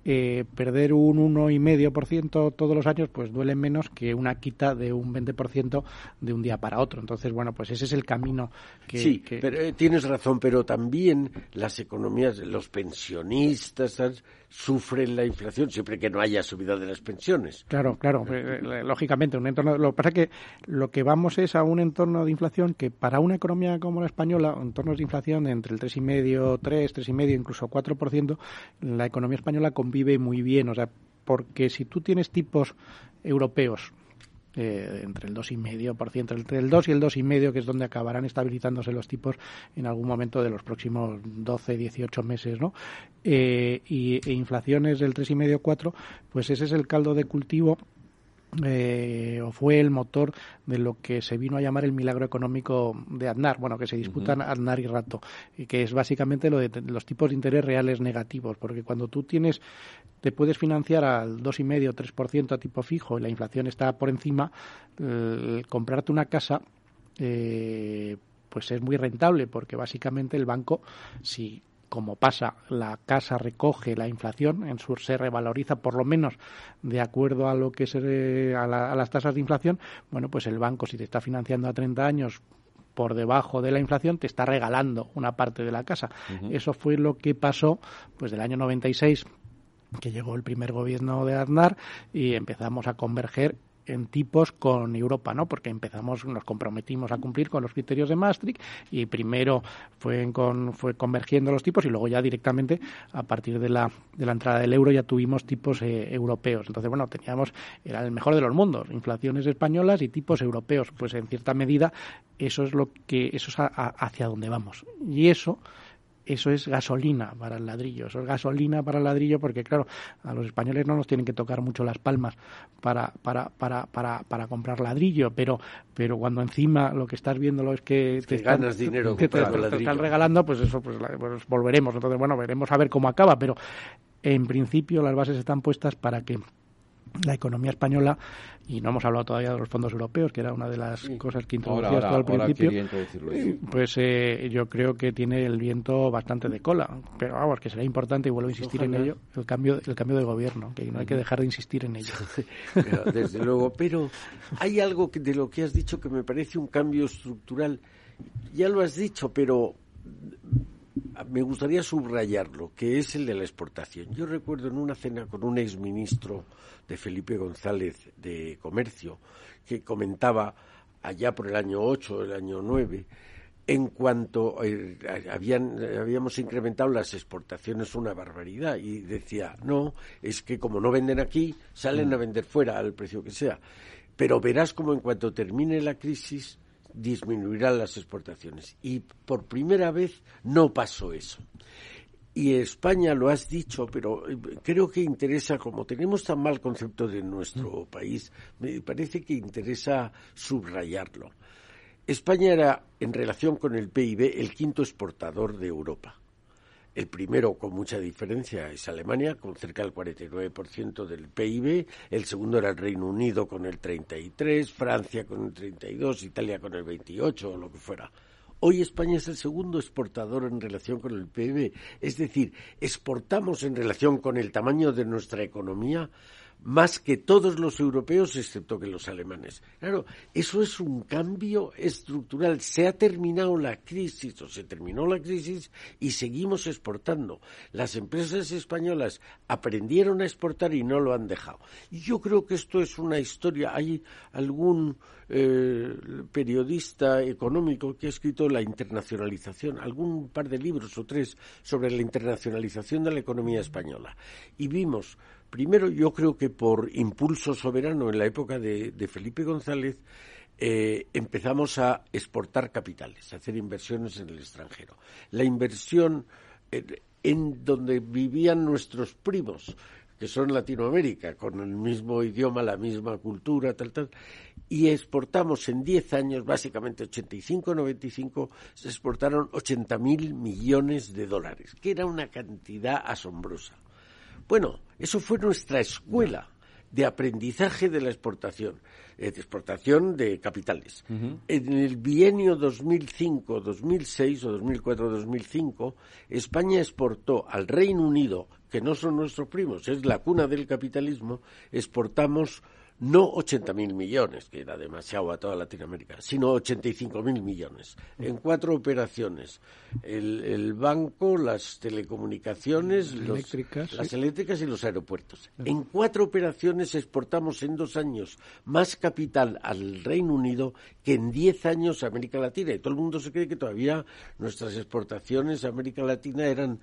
eh, perder un 1,5% todos los años, pues duele menos que una quita de un 20% de un día para otro. Entonces, bueno, pues ese es el camino que.
Sí, pero, tienes razón, pero también las economías, los pensionistas sufren la inflación siempre que no haya subida de las pensiones.
Claro, claro, eh, eh, lógicamente un entorno lo que pasa es que lo que vamos es a un entorno de inflación que para una economía como la española, entornos de inflación entre el 3,5, 3, 3,5, incluso 4%, la economía española convive muy bien, o sea, porque si tú tienes tipos europeos eh, entre el 2,5%, entre el 2 y el 2,5%, que es donde acabarán estabilizándose los tipos en algún momento de los próximos 12, 18 meses, ¿no? Eh, y e inflaciones del 3,5-4, pues ese es el caldo de cultivo eh, o fue el motor de lo que se vino a llamar el milagro económico de Aznar, bueno, que se disputan Aznar y Rato, y que es básicamente lo de los tipos de interés reales negativos, porque cuando tú tienes, te puedes financiar al 2,5 3% a tipo fijo y la inflación está por encima, comprarte una casa eh, pues es muy rentable porque básicamente el banco si como pasa, la casa recoge la inflación, en sur se revaloriza por lo menos de acuerdo a lo que se a, las tasas de inflación, bueno, pues el banco si te está financiando a 30 años por debajo de la inflación te está regalando una parte de la casa. Eso fue lo que pasó pues del año 96 que llegó el primer gobierno de Aznar y empezamos a converger en tipos con Europa, ¿no? Porque empezamos, nos comprometimos a cumplir con los criterios de Maastricht y primero fue, con, fue convergiendo los tipos y luego ya directamente a partir de la, de la entrada del euro ya tuvimos tipos eh, europeos. Entonces, bueno, teníamos, era el mejor de los mundos, inflaciones españolas y tipos europeos. Pues en cierta medida eso es lo que, eso es hacia donde vamos. Y eso eso es gasolina para el ladrillo, eso es gasolina para el ladrillo porque claro, a los españoles no nos tienen que tocar mucho las palmas para, para, para, para, para comprar ladrillo, pero, pero cuando encima lo que estás viendo es que
te, ganas dinero
que te, están regalando, pues eso pues, pues, volveremos, entonces bueno, veremos a ver cómo acaba, pero en principio las bases están puestas para que la economía española y no hemos hablado todavía de los fondos europeos, que era una de las cosas que introducías al principio. Pues eh, yo creo que tiene el viento bastante de cola, pero vamos, que será importante y vuelvo a insistir en ello, el cambio, el cambio de gobierno, que no hay que dejar de insistir en ello.
desde luego, pero hay algo de lo que has dicho que me parece un cambio estructural. Ya lo has dicho, pero me gustaría subrayarlo, que es el de la exportación. Yo recuerdo en una cena con un exministro de Felipe González de Comercio, que comentaba allá por el año 8, el año 9, en cuanto eh, habían, habíamos incrementado las exportaciones una barbaridad y decía, no, es que como no venden aquí, salen a vender fuera al precio que sea. Pero verás como en cuanto termine la crisis, disminuirán las exportaciones. Y por primera vez no pasó eso. Y España lo has dicho, pero eh, creo que interesa, como tenemos tan mal concepto de nuestro país, me parece que interesa subrayarlo. España era, en relación con el PIB, el quinto exportador de Europa. El primero, con mucha diferencia, es Alemania, con cerca del 49% del PIB. El segundo era el Reino Unido, con el 33%, Francia con el 32%, Italia con el 28% o lo que fuera. Hoy España es el segundo exportador en relación con el PIB. Es decir, exportamos en relación con el tamaño de nuestra economía más que todos los europeos, excepto que los alemanes. Claro, eso es un cambio estructural. Se ha terminado la crisis, o se terminó la crisis, y seguimos exportando. Las empresas españolas aprendieron a exportar y no lo han dejado. Y yo creo que esto es una historia. Hay algún eh, periodista económico que ha escrito la internacionalización, algún par de libros o tres sobre la internacionalización de la economía española. Y vimos Primero, yo creo que por impulso soberano en la época de, Felipe González, eh, empezamos a exportar capitales, a hacer inversiones en el extranjero. La inversión eh, en donde vivían nuestros primos, que son Latinoamérica, con el mismo idioma, la misma cultura, tal, tal, y exportamos en 10 años, básicamente 85-95, se exportaron 80.000 millones de dólares, que era una cantidad asombrosa. Bueno, eso fue nuestra escuela de aprendizaje de la exportación, eh, de exportación de capitales. En el bienio 2005-2006 o 2004-2005, España exportó al Reino Unido, que no son nuestros primos, es la cuna del capitalismo, exportamos no 80.000 millones, que era demasiado a toda Latinoamérica, sino 85.000 millones, en cuatro operaciones. El, banco, las telecomunicaciones, las eléctricas y los aeropuertos. En cuatro operaciones exportamos en dos años más capital al Reino Unido que en diez años a América Latina. Y todo el mundo se cree que todavía nuestras exportaciones a América Latina eran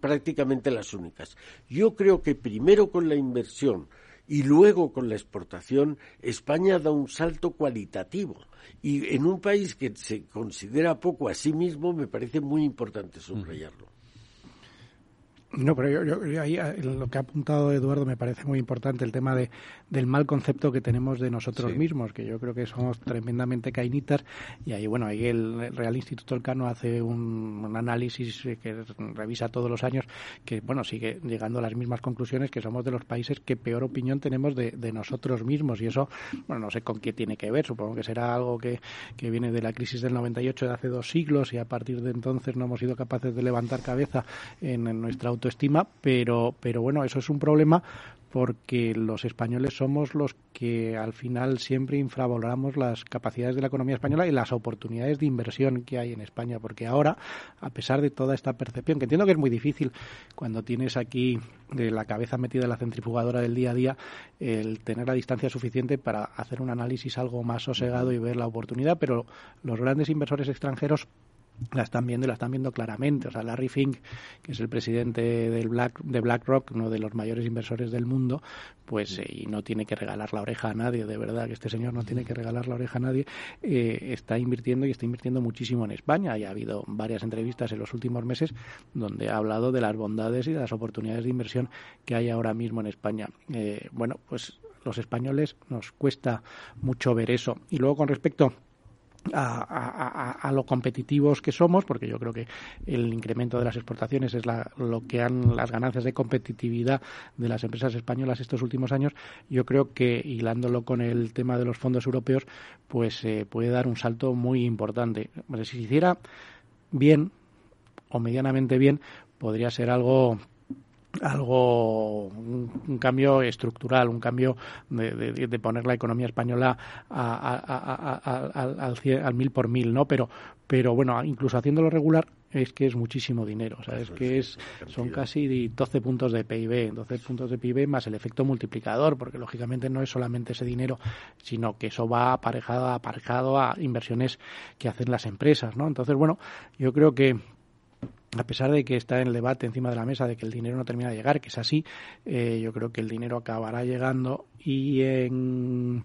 prácticamente las únicas. Yo creo que primero con la inversión, y luego con la exportación España da un salto cualitativo. Y en un país que se considera poco a sí mismo me parece muy importante subrayarlo.
No, pero yo, ahí eh, lo que ha apuntado Eduardo me parece muy importante, el tema de, del mal concepto que tenemos de nosotros mismos, que yo creo que somos tremendamente cainitas, y ahí, bueno, ahí el Real Instituto Elcano hace un, análisis que revisa todos los años, que, bueno, sigue llegando a las mismas conclusiones, que somos de los países que peor opinión tenemos de, de nosotros mismos, y eso, bueno, no sé con qué tiene que ver, supongo que será algo que, que viene de la crisis del 98 de hace dos siglos, y a partir de entonces no hemos sido capaces de levantar cabeza en, en nuestra autoestima, pero, pero bueno, eso es un problema porque los españoles somos los que al final siempre infravaloramos las capacidades de la economía española y las oportunidades de inversión que hay en España, porque ahora, a pesar de toda esta percepción, que entiendo que es muy difícil cuando tienes aquí de la cabeza metida en la centrifugadora del día a día, el tener la distancia suficiente para hacer un análisis algo más sosegado y ver la oportunidad, pero los grandes inversores extranjeros la están viendo y la están viendo claramente. O sea, Larry Fink, que es el presidente del Black, de BlackRock, uno de los mayores inversores del mundo, pues eh, y no tiene que regalar la oreja a nadie, de verdad que este señor no tiene que regalar la oreja a nadie, eh, está invirtiendo y está invirtiendo muchísimo en España. Y ha habido varias entrevistas en los últimos meses donde ha hablado de las bondades y de las oportunidades de inversión que hay ahora mismo en España. Eh, bueno, pues los españoles nos cuesta mucho ver eso. Y luego con respecto a, lo competitivos que somos, porque yo creo que el incremento de las exportaciones es lo que han las ganancias de competitividad de las empresas españolas estos últimos años. Yo creo que hilándolo con el tema de los fondos europeos, pues eh, puede dar un salto muy importante. si se hiciera bien o medianamente bien, podría ser algo algo un, cambio estructural, un cambio de, de, poner la economía española al, mil por mil, ¿no? Pero, pero bueno, incluso haciéndolo regular es que es muchísimo dinero, o sea, es que es son casi 12 puntos de PIB, 12 puntos de PIB más el efecto multiplicador, porque lógicamente no es solamente ese dinero, sino que eso va aparejado, aparejado a inversiones que hacen las empresas, ¿no? Entonces, bueno, yo creo que a pesar de que está en el debate encima de la mesa de que el dinero no termina de llegar, que es así, eh, yo creo que el dinero acabará llegando y en,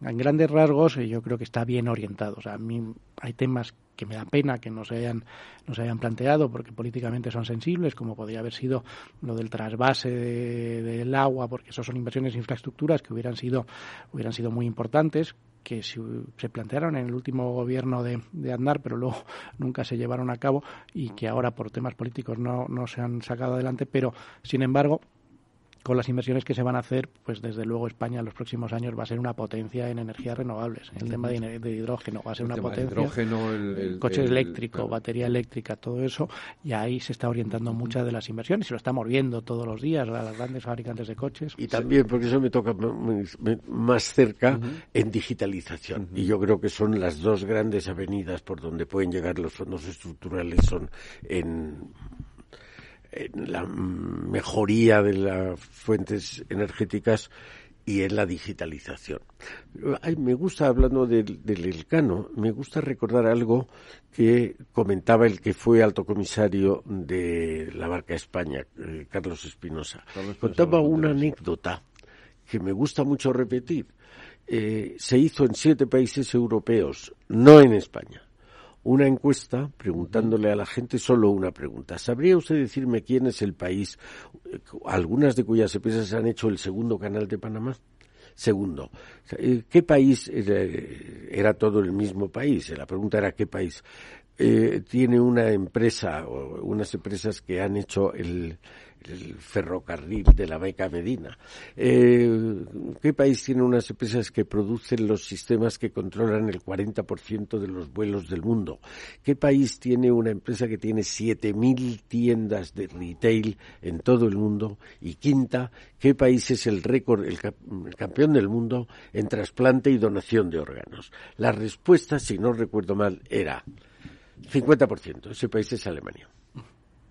grandes rasgos eh, yo creo que está bien orientado. O sea, a mí hay temas que me da pena que no se hayan no se hayan planteado porque políticamente son sensibles como podría haber sido lo del trasvase del agua porque eso son inversiones en infraestructuras que hubieran sido hubieran sido muy importantes que se plantearon en el último gobierno de, de Andar, pero luego nunca se llevaron a cabo y que ahora por temas políticos no, no se han sacado adelante, pero sin embargo con las inversiones que se van a hacer, pues desde luego España en los próximos años va a ser una potencia en energías renovables. El tema de, hidrógeno va a ser una potencia.
Hidrógeno, el,
coche eléctrico, batería eléctrica, todo eso, y ahí se está orientando muchas de las inversiones y lo estamos viendo todos los días a las grandes fabricantes de coches.
Y también, porque eso me toca más cerca, en digitalización. Y yo creo que son las dos grandes avenidas por donde pueden llegar los fondos estructurales, son en en la mejoría de las fuentes energéticas y en la digitalización. me gusta, hablando del, Elcano, me gusta recordar algo que comentaba el que fue alto comisario de la Barca España, eh, Carlos Espinosa. Contaba una anécdota que me gusta mucho repetir. Eh, se hizo en siete países europeos, no en España una encuesta preguntándole a la gente solo una pregunta. ¿Sabría usted decirme quién es el país, algunas de cuyas empresas han hecho el segundo canal de Panamá? Segundo, ¿qué país era, todo el mismo país? La pregunta era ¿qué país? Eh, tiene una empresa o unas empresas que han hecho el, el ferrocarril de la Beca Medina. Eh, ¿Qué país tiene unas empresas que producen los sistemas que controlan el 40% de los vuelos del mundo? ¿Qué país tiene una empresa que tiene 7.000 tiendas de retail en todo el mundo? Y quinta, ¿qué país es el récord, el, el campeón del mundo en trasplante y donación de órganos? La respuesta, si no recuerdo mal, era 50%. Ese país es Alemania.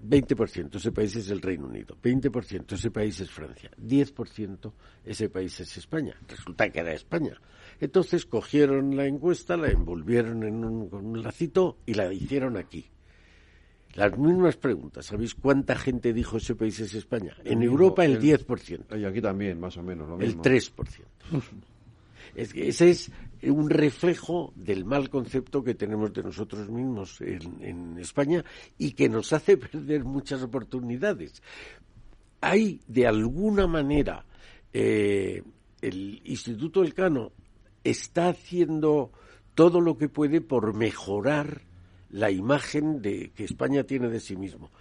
20% ese país es el Reino Unido, 20% ese país es Francia, 10% ese país es España. Resulta que era España. Entonces cogieron la encuesta, la envolvieron en un, con un lacito y la hicieron aquí. Las mismas preguntas. ¿Sabéis cuánta gente dijo ese país es España? En Europa el, 10%.
Y aquí también, más o menos, lo mismo.
El 3%. Es que ese es un reflejo del mal concepto que tenemos de nosotros mismos en, España y que nos hace perder muchas oportunidades. Hay, de alguna manera, eh, el Instituto Elcano está haciendo todo lo que puede por mejorar la imagen de, que España tiene de sí mismo.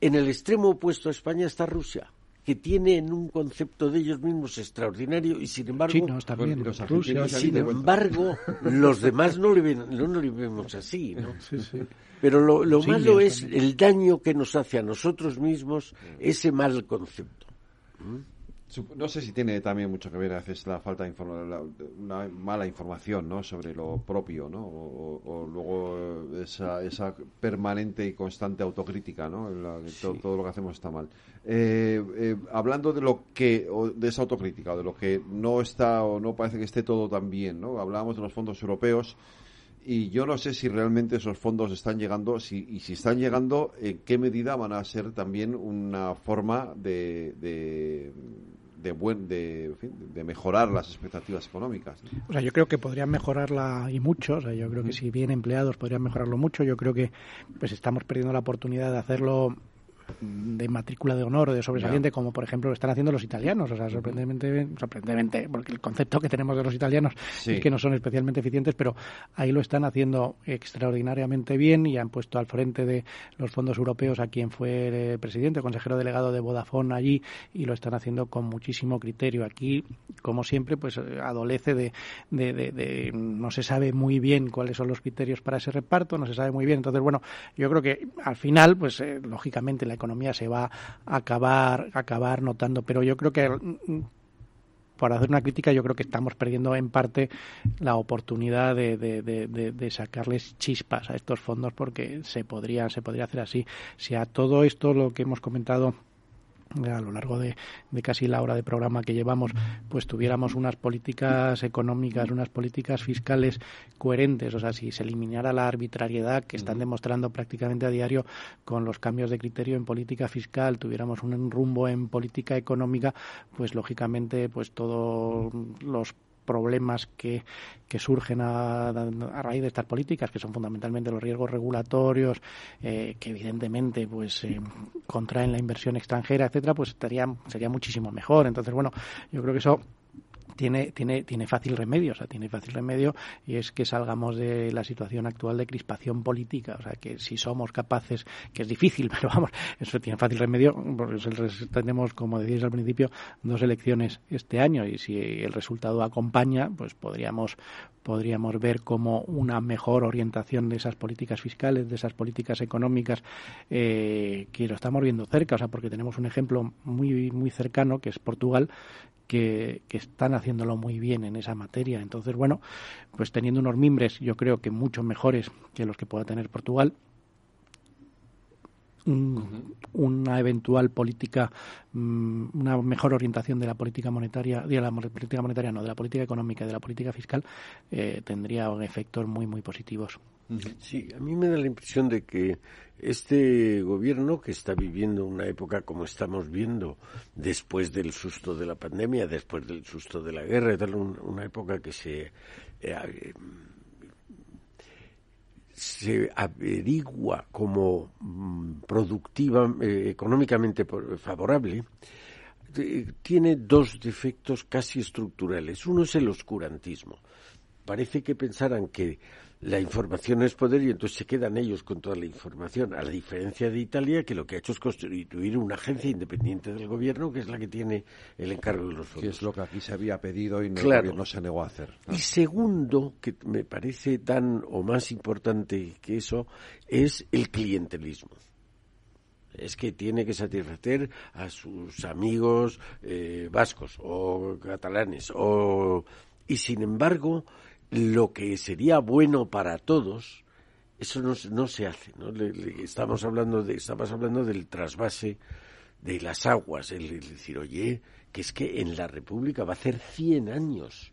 En el extremo opuesto a España está Rusia que tienen un concepto de ellos mismos extraordinario y sin embargo sin embargo los demás no le, ven, no, le vemos así ¿no? pero lo, lo malo es el daño que nos hace a nosotros mismos ese mal concepto. ¿Mm?
No sé si tiene también mucho que ver a veces la falta de una mala información ¿no? sobre lo propio, ¿no? O, luego esa, esa, permanente y constante autocrítica, ¿no? todo, lo que hacemos está mal. Eh, eh, hablando de lo que, de esa autocrítica, o de lo que no está o no parece que esté todo tan bien, ¿no? Hablábamos de los fondos europeos y yo no sé si realmente esos fondos están llegando si, y si están llegando, en qué medida van a ser también una forma de de, buen, de, de, mejorar las expectativas económicas.
O sea, yo creo que podrían mejorarla y mucho. O sea, yo creo que si bien empleados podrían mejorarlo mucho. Yo creo que pues estamos perdiendo la oportunidad de hacerlo de matrícula de honor o de sobresaliente, como por ejemplo lo están haciendo los italianos. O sea, sorprendentemente, sorprendentemente porque el concepto que tenemos de los italianos es que no son especialmente eficientes, pero ahí lo están haciendo extraordinariamente bien y han puesto al frente de los fondos europeos a quien fue el presidente, consejero delegado de Vodafone allí y lo están haciendo con muchísimo criterio. Aquí, como siempre, pues adolece de, de, de no se sabe muy bien cuáles son los criterios para ese reparto, no se sabe muy bien. Entonces, bueno, yo creo que al final, pues eh, lógicamente la economía se va a acabar, acabar notando, pero yo creo que mm, por hacer una crítica, yo creo que estamos perdiendo en parte la oportunidad de, sacarles chispas a estos fondos porque se podría, se podría hacer así. Si a todo esto lo que hemos comentado a lo largo de, casi la hora de programa que llevamos, pues tuviéramos unas políticas económicas, unas políticas fiscales coherentes, o sea, si se eliminara la arbitrariedad que están demostrando prácticamente a diario con los cambios de criterio en política fiscal, tuviéramos un rumbo en política económica, pues lógicamente, pues todos los problemas que, que surgen a, raíz de estas políticas, que son fundamentalmente los riesgos regulatorios, eh, que evidentemente pues eh, contraen la inversión extranjera, etcétera, pues estaría, sería muchísimo mejor. Entonces, bueno, yo creo que eso tiene, tiene, tiene fácil remedio, o sea, tiene fácil remedio y es que salgamos de la situación actual de crispación política, o sea, que si somos capaces, que es difícil, pero vamos, eso tiene fácil remedio, porque tenemos, como decíais al principio, dos elecciones este año y si el resultado acompaña, pues podríamos podríamos ver como una mejor orientación de esas políticas fiscales, de esas políticas económicas, eh, que lo estamos viendo cerca, o sea, porque tenemos un ejemplo muy, muy cercano, que es Portugal, que, están haciéndolo muy bien en esa materia. Entonces, bueno, pues teniendo unos mimbres, yo creo que mucho mejores que los que pueda tener Portugal, una eventual política, mm, una mejor orientación de la política monetaria, de la política monetaria no, de la política económica y de la política fiscal, eh, tendría efectos muy, muy positivos.
Sí, a mí me da la impresión de que este gobierno que está viviendo una época como estamos viendo después del susto de la pandemia, después del susto de la guerra, una época que se eh, se averigua como mm, productiva, eh, económicamente favorable, tiene dos defectos casi estructurales. Uno es el oscurantismo. Parece que pensaran que la información es poder y entonces se quedan ellos con toda la información, a la diferencia de Italia, que lo que ha hecho es constituir una agencia independiente del gobierno, que es la que tiene el encargo de los fondos.
Que es lo que aquí se había pedido y no, el gobierno se negó a hacer.
Y segundo, que me parece tan o más importante que eso, es el clientelismo es que tiene que satisfacer a sus amigos eh, vascos o catalanes o y sin embargo lo que sería bueno para todos, eso no, no se hace. ¿no? estamos, hablando de, estamos hablando del trasvase de las aguas, el, decir, oye, que es que en la República va a hacer 100 años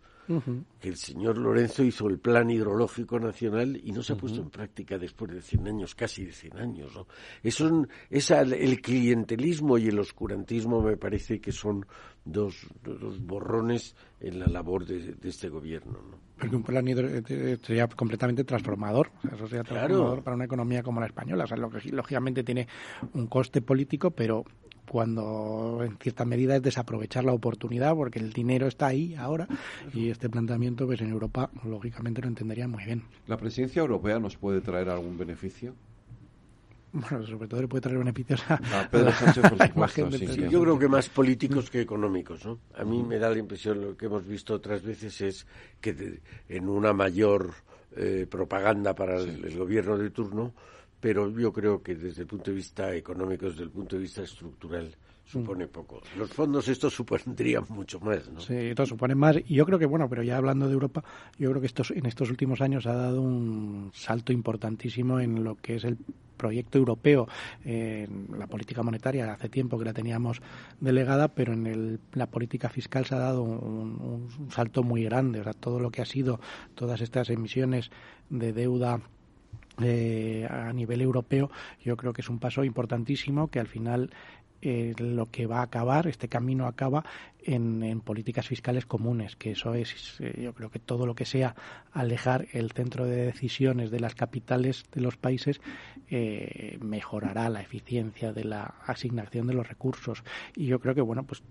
que el señor Lorenzo hizo el plan hidrológico nacional y no se ha puesto en práctica después de 100 años, casi de 100 años. ¿no? Eso, esa, el clientelismo y el oscurantismo me parece que son dos, dos borrones en la labor de, este gobierno. ¿no?
Porque un plan hidrológico eh, sería completamente transformador. eso sería transformador para una economía como la española. O sea, lógicamente tiene un coste político, pero cuando en cierta medida es desaprovechar la oportunidad porque el dinero está ahí ahora y este planteamiento pues en Europa lógicamente lo entendería muy bien.
¿La presidencia europea nos puede traer algún beneficio?
Bueno, sobre todo le puede traer beneficios a,
Pedro Sánchez, por supuesto.
Yo creo que más políticos que económicos, ¿no? A mí me da la impresión, lo que hemos visto otras veces es que en una mayor eh, propaganda para el, gobierno de turno, pero yo creo que desde el punto de vista económico, desde el punto de vista estructural, supone mm. poco. Los fondos estos supondrían mucho más, ¿no?
Sí, estos suponen más. Y yo creo que, bueno, pero ya hablando de Europa, yo creo que estos, en estos últimos años ha dado un salto importantísimo en lo que es el proyecto europeo, la política monetaria, hace tiempo que la teníamos delegada, pero en el, la política fiscal se ha dado un, un salto muy grande. O sea, todo lo que ha sido, todas estas emisiones de deuda eh, a nivel europeo, yo creo que es un paso importantísimo que al final eh, lo que va a acabar, este camino acaba en, políticas fiscales comunes, que eso es, eh, yo creo que todo lo que sea alejar el centro de decisiones de las capitales de los países eh, mejorará la eficiencia de la asignación de los recursos. Y yo creo que, bueno, pues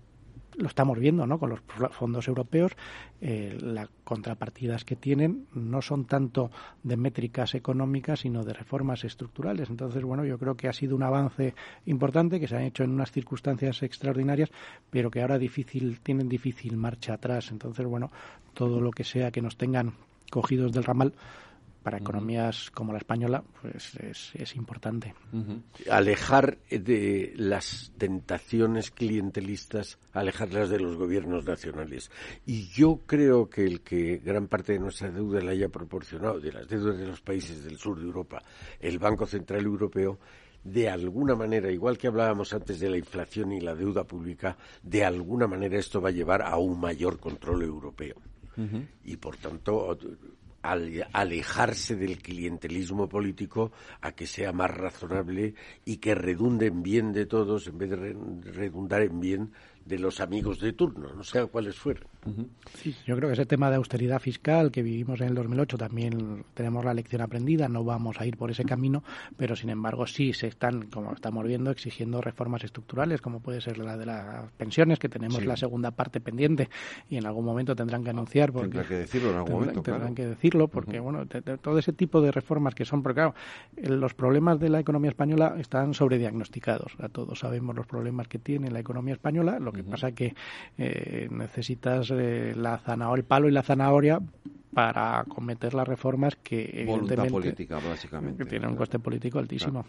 lo estamos viendo ¿no? con los fondos europeos, eh, las contrapartidas que tienen no son tanto de métricas económicas, sino de reformas estructurales. Entonces, bueno, yo creo que ha sido un avance importante que se ha hecho en unas circunstancias extraordinarias, pero que ahora difícil, tienen difícil marcha atrás. Entonces, bueno, todo lo que sea que nos tengan cogidos del ramal, para economías como la española pues es, importante.
Alejar de las tentaciones clientelistas, alejarlas de los gobiernos nacionales. Y yo creo que el que gran parte de nuestra deuda la haya proporcionado, de las deudas de los países del sur de Europa, el Banco Central Europeo, de alguna manera, igual que hablábamos antes de la inflación y la deuda pública, de alguna manera esto va a llevar a un mayor control europeo. Y por tanto, alejarse del clientelismo político a que sea más razonable y que redunde en bien de todos en vez de redundar en bien de los amigos de turno, no sé cuáles fueron.
Sí, yo creo que ese tema de austeridad fiscal que vivimos en el 2008 también tenemos la lección aprendida, no vamos a ir por ese camino, pero sin embargo sí se están, como estamos viendo, exigiendo reformas estructurales, como puede ser la de las pensiones, que tenemos la segunda parte pendiente y en algún momento tendrán que anunciar. Porque
tendrán que decirlo en algún momento.
Tendrán que decirlo, porque bueno, todo ese tipo de reformas que son, porque claro, los problemas de la economía española están sobrediagnosticados. A todos sabemos los problemas que tiene la economía española, lo que pasa que eh, necesitas eh, la zanahoria, el palo y la zanahoria para cometer las reformas que
voluntad política básicamente
que tienen un coste político altísimo.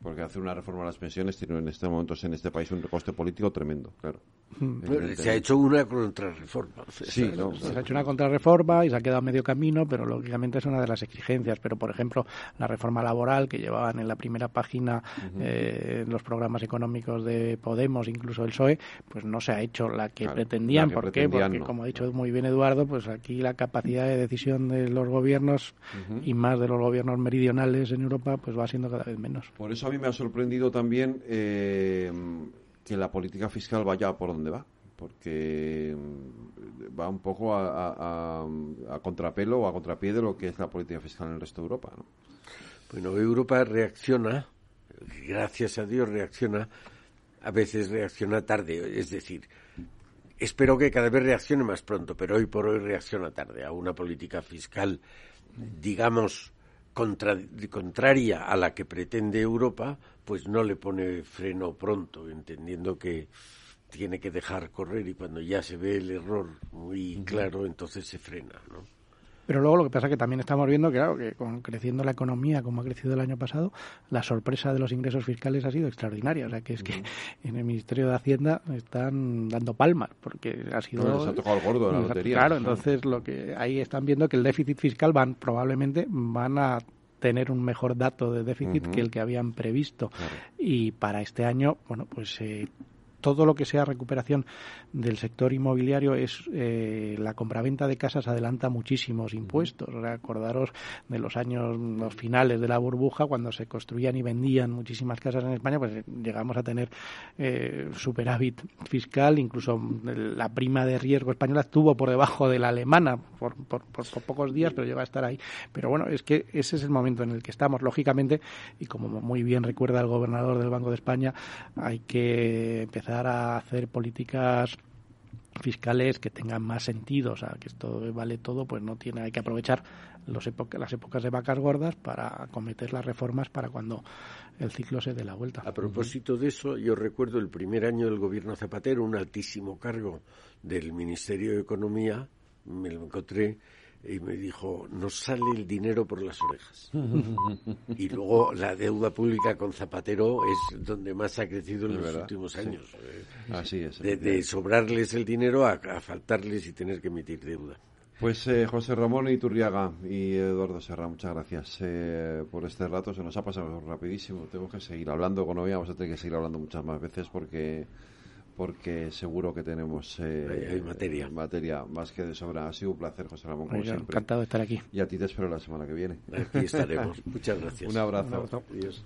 Porque hacer una reforma a las pensiones tiene en este momento en este país un coste político tremendo claro.
Se ha hecho una contrarreforma
sí se ha hecho una contrarreforma y se ha quedado medio camino pero lógicamente es una de las exigencias. Pero por ejemplo la reforma laboral que llevaban en la primera página eh, los programas económicos de Podemos incluso el PSOE pues no se ha hecho la que pretendían. ¿por qué? porque como ha dicho muy bien Eduardo pues aquí la capacidad de decisión de los gobiernos y más de los gobiernos meridionales en Europa, pues va siendo cada vez menos.
Por eso a mí me ha sorprendido también eh, que la política fiscal vaya por donde va porque va un poco a, contrapelo o a contrapié de lo que es la política fiscal en el resto de Europa. ¿no?
Bueno, Europa reacciona, gracias a Dios reacciona, a veces reacciona tarde, es decir, Espero que cada vez reaccione más pronto, pero hoy por hoy reacciona tarde a una política fiscal, digamos, contraria a la que pretende Europa, pues no le pone freno pronto, entendiendo que tiene que dejar correr y cuando ya se ve el error muy claro, entonces se frena, ¿no?
Pero luego lo que pasa es que también estamos viendo, claro, que con creciendo la economía como ha crecido el año pasado, la sorpresa de los ingresos fiscales ha sido extraordinaria. O sea, que es que en el Ministerio de Hacienda están dando palmas, porque ha sido...
No, ha tocado el gordo de la lotería.
Claro, entonces lo que ahí están viendo que el déficit fiscal van probablemente van a tener un mejor dato de déficit que el que habían previsto. Y para este año, bueno, pues eh, todo lo que sea recuperación del sector inmobiliario es eh, la compraventa de casas adelanta muchísimos impuestos. Recordaros de los años los finales de la burbuja cuando se construían y vendían muchísimas casas en España, pues llegamos a tener eh, superávit fiscal, incluso la prima de riesgo española estuvo por debajo de la alemana por, por, pocos días, pero llega a estar ahí. Pero bueno, es que ese es el momento en el que estamos, lógicamente, y como muy bien recuerda el gobernador del Banco de España, hay que empezar a hacer políticas fiscales que tengan más sentido, o sea, que esto vale todo, pues no tiene, hay que aprovechar los las épocas de vacas gordas para cometer las reformas para cuando el ciclo se dé la vuelta.
A propósito de eso, yo recuerdo el primer año del gobierno Zapatero, un altísimo cargo del Ministerio de Economía, me lo encontré y me dijo, nos sale el dinero por las orejas. y luego la deuda pública con Zapatero es donde más ha crecido en los últimos años.
Así es.
De, sobrarles el dinero a, faltarles y tener que emitir deuda.
Pues eh, José Ramón Iturriaga y Eduardo Serra, muchas gracias eh, por este rato. Se nos ha pasado rapidísimo. Tengo que seguir hablando con. Vamos a tener que seguir hablando muchas más veces porque porque seguro que tenemos
eh, materia.
materia más que de sobra. Ha sido un placer, José Ramón, como siempre.
Encantado de estar aquí.
Y a ti te espero la semana que viene.
Aquí estaremos. Muchas gracias.
Un abrazo. Un abrazo. Adiós.